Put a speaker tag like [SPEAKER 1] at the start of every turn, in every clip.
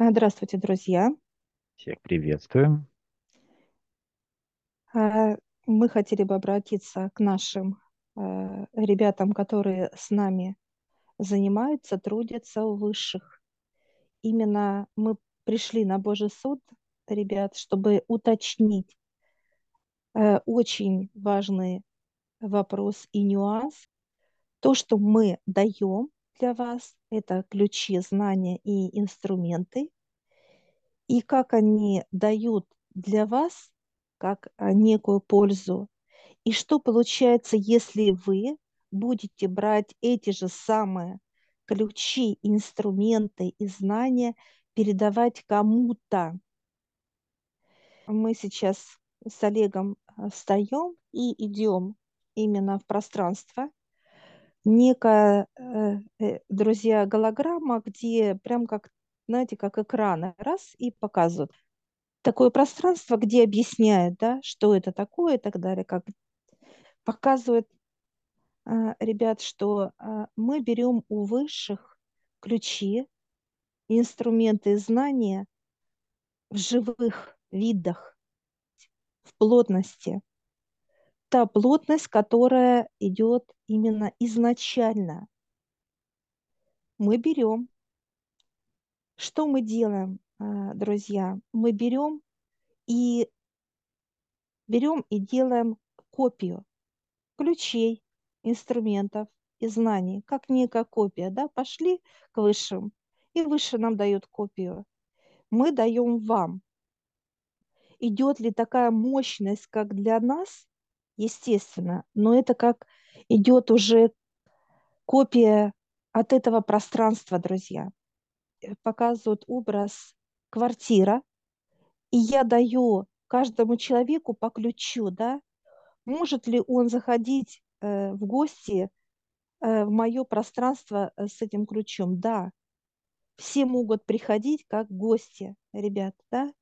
[SPEAKER 1] А, Здравствуйте, друзья.
[SPEAKER 2] Всех приветствуем.
[SPEAKER 1] А, Мы хотели бы обратиться к нашим а, ребятам, которые с нами занимаются, трудятся у высших. Именно мы пришли на Божий суд, ребят, чтобы уточнить очень важный вопрос и нюанс. То, что мы даем для вас, это ключи, знания и инструменты, и как они дают для вас как а, некую пользу. И что получается, если вы будете брать эти же самые ключи, инструменты и знания, передавать кому-то. Мы сейчас с Олегом а, встаем и идем именно в пространство. Некая, э, э, друзья, голограмма, где прям как, знаете, как экраны, раз и показывают такое пространство, где объясняют, да, что это такое и так далее, как показывают, а, ребят, что а, мы берем у высших ключи, инструменты знания в живых видах, в плотности. Та плотность, которая идет именно изначально. Мы берем. Что мы делаем, а, друзья? Мы берем и берем и делаем копию ключей, инструментов и знаний, как некая копия, да, пошли к высшим, и выше нам дают копию. Мы даем вам. Идет ли такая мощность, как для нас? Естественно, но это как идет уже копия от этого пространства, друзья. Э, Показывают образ квартира, и я даю каждому человеку по ключу, да, может ли он заходить э, в гости э, в мое пространство э, с этим ключом? Да, все могут приходить как гости, ребят, да,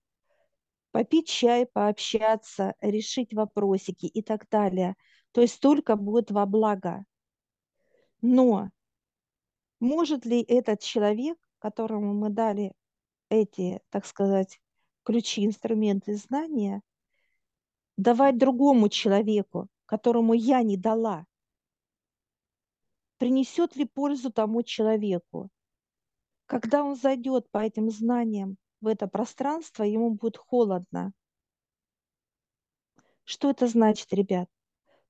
[SPEAKER 1] попить чай, пообщаться, решить вопросики и так далее. То есть только будет во благо. Но может ли этот человек, которому мы дали эти, так сказать, ключи, инструменты, знания, давать другому человеку, которому я не дала? Принесет ли пользу тому человеку? Когда он зайдет по этим знаниям в это пространство, ему будет холодно. Что это значит, ребят?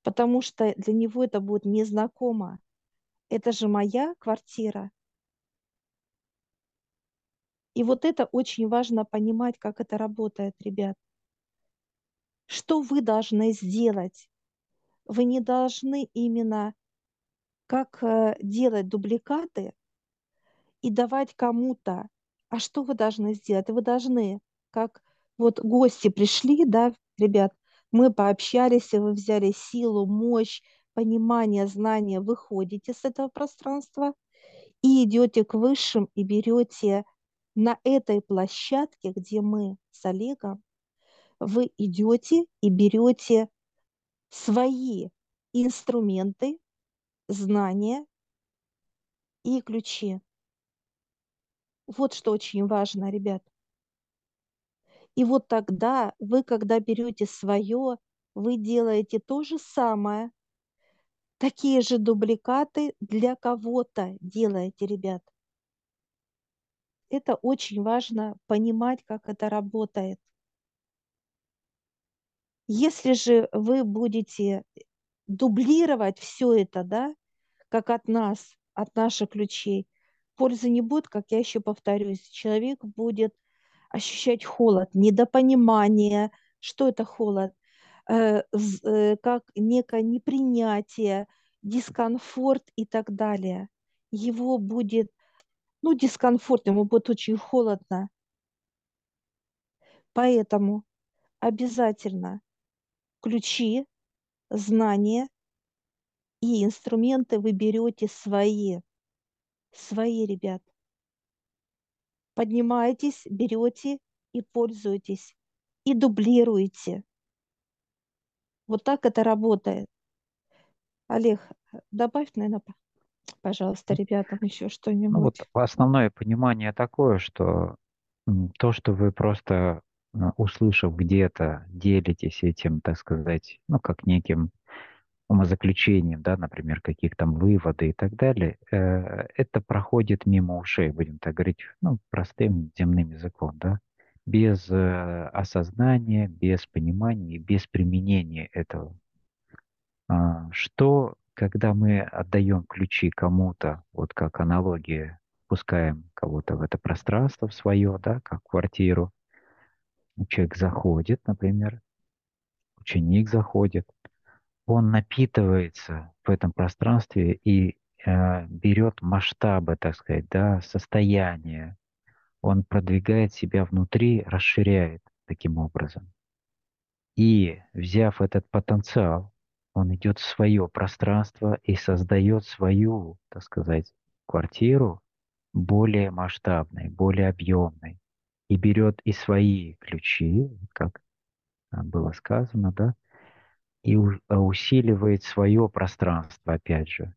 [SPEAKER 1] Потому что для него это будет незнакомо. Это же моя квартира. И вот это очень важно понимать, как это работает, ребят. Что вы должны сделать? Вы не должны именно как э, делать дубликаты и давать кому-то. А что вы должны сделать? Вы должны, как вот гости пришли, да, ребят, мы пообщались, и вы взяли силу, мощь, понимание, знание, выходите с этого пространства и идете к высшим и берете на этой площадке, где мы с Олегом, вы идете и берете свои инструменты, знания и ключи. Вот что очень важно, ребят. И вот тогда вы, когда берете свое, вы делаете то же самое, такие же дубликаты для кого-то делаете, ребят. Это очень важно понимать, как это работает. Если же вы будете дублировать все это, да, как от нас, от наших ключей, пользы не будет, как я еще повторюсь, человек будет ощущать холод, недопонимание, что это холод, э, э, как некое непринятие, дискомфорт и так далее. Его будет, ну, дискомфорт, ему будет очень холодно. Поэтому обязательно ключи, знания и инструменты вы берете свои. Свои, ребят. Поднимаетесь, берете и пользуетесь. И дублируете. Вот так это работает. Олег, добавь, наверное, пожалуйста, ребятам еще
[SPEAKER 2] Ну вот
[SPEAKER 1] что-нибудь.
[SPEAKER 2] основное понимание такое, что То, что вы просто, а, услышав где-то, делитесь этим, так сказать, ну, как неким умозаключением, да, например, каких там выводы и так далее, э, это проходит мимо ушей, будем так говорить, ну, простым земным языком, да, без э, осознания, без понимания, без применения этого. А, что, когда мы отдаем ключи кому-то, вот как аналогия, пускаем кого-то в это пространство в свое, да, как квартиру, человек заходит, например, ученик заходит, он напитывается в этом пространстве и э, берет масштабы, так сказать, да, состояния. Он продвигает себя внутри, расширяет таким образом. И взяв этот потенциал, он идет в свое пространство и создает свою, так сказать, квартиру более масштабной, более объемной. И берет и свои ключи, как было сказано, да, и а, усиливает свое пространство, опять же.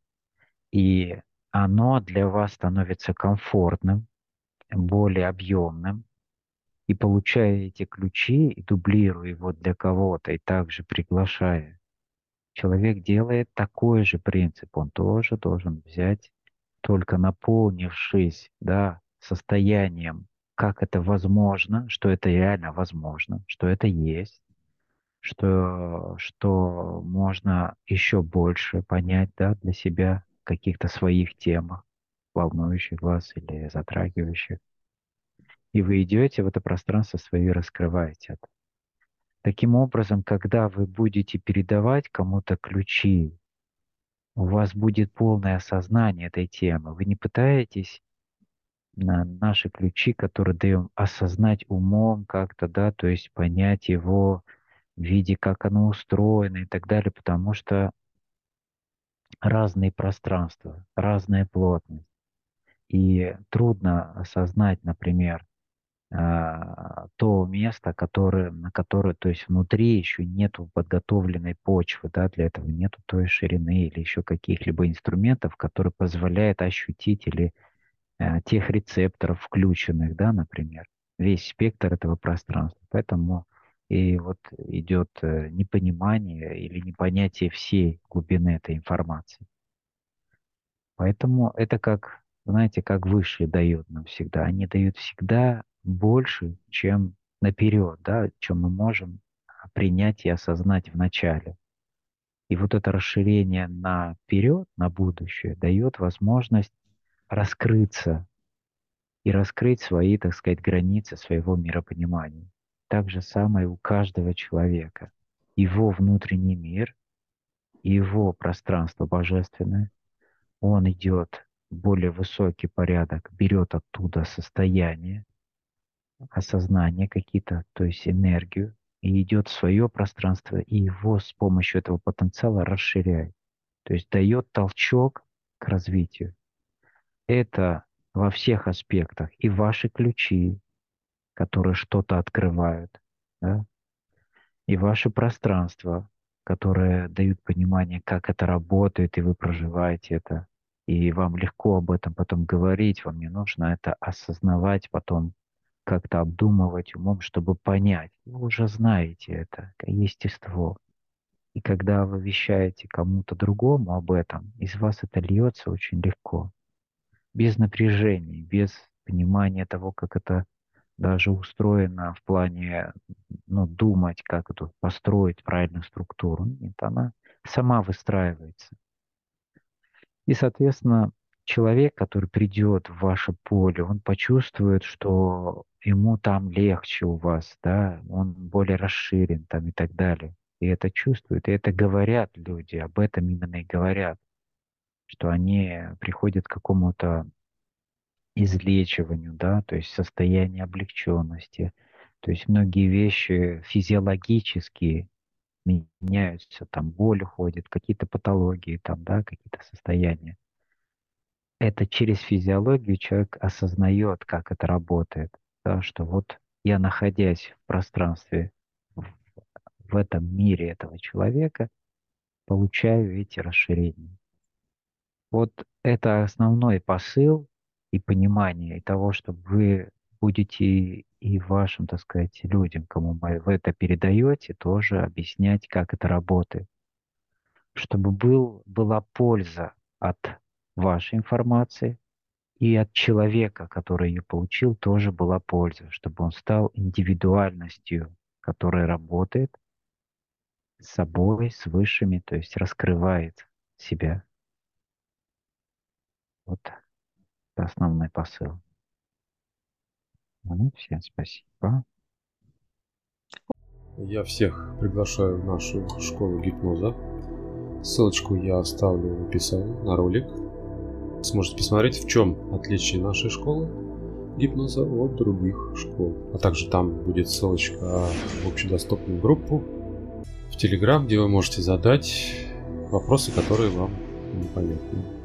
[SPEAKER 2] И оно для вас становится комфортным, более объемным, и получая эти ключи, и дублируя его для кого-то, и также приглашая, человек делает такой же принцип. Он тоже должен взять, только наполнившись да, состоянием, как это возможно, что это реально возможно, что это есть, что, что можно еще больше понять да, для себя каких-то своих темах, волнующих вас или затрагивающих. И вы идете в это пространство свое и раскрываете это. Таким образом, когда вы будете передавать кому-то ключи, у вас будет полное осознание этой темы. Вы не пытаетесь на наши ключи, которые даем, осознать умом как-то, да, то есть понять его, в виде, как оно устроено и так далее, потому что разные пространства, разная плотность. И трудно осознать, например, а, то место, которое, на которое, то есть внутри еще нету подготовленной почвы, да, для этого нету той ширины или еще каких-либо инструментов, которые позволяют ощутить или а, тех рецепторов включенных, да, например, весь спектр этого пространства. Поэтому и вот идет э, непонимание или непонятие всей глубины этой информации. Поэтому это как, знаете, как высшие дают нам всегда. Они дают всегда больше, чем наперед, да, чем мы можем принять и осознать в начале. И вот это расширение наперед, на будущее, дает возможность раскрыться и раскрыть свои, так сказать, границы своего миропонимания. Так же самое у каждого человека. Его внутренний мир, его пространство божественное, он идет в более высокий порядок, берет оттуда состояние, осознание какие-то, то есть энергию, и идет в свое пространство, и его с помощью этого потенциала расширяет. То есть дает толчок к развитию. Это во всех аспектах. И ваши ключи, которые что-то открывают, да? и ваше пространство, которое дают понимание, как это работает, и вы проживаете это, и вам легко об этом потом говорить, вам не нужно это осознавать потом, как-то обдумывать умом, чтобы понять. Вы уже знаете это, естество. И когда вы вещаете кому-то другому об этом, из вас это льется очень легко, без напряжения, без понимания того, как это даже устроена в плане ну, думать, как эту построить правильную структуру. Нет, она сама выстраивается. И, соответственно, человек, который придет в ваше поле, он почувствует, что ему там легче у вас, да, он более расширен там и так далее. И это чувствуют, и это говорят люди, об этом именно и говорят, что они приходят к какому-то излечиванию, да, то есть состояние облегченности. То есть многие вещи физиологические меняются, там боль уходит, какие-то патологии, там, да, какие-то состояния. Это через физиологию человек осознает, как это работает, да, что вот я, находясь в пространстве, в этом мире этого человека, получаю эти расширения. Вот это основной посыл и понимание и того, чтобы вы будете и вашим, так сказать, людям, кому вы это передаете, тоже объяснять, как это работает. Чтобы был, была польза от вашей информации, и от человека, который ее получил, тоже была польза, чтобы он стал индивидуальностью, которая работает с собой, с высшими, то есть раскрывает себя. Вот это основной посыл. Ну, всем спасибо.
[SPEAKER 3] Я всех приглашаю в нашу школу гипноза. Ссылочку я оставлю в описании на ролик. Сможете посмотреть, в чем отличие нашей школы гипноза от других школ. А также там будет ссылочка в общедоступную группу в Телеграм, где вы можете задать вопросы, которые вам непонятны.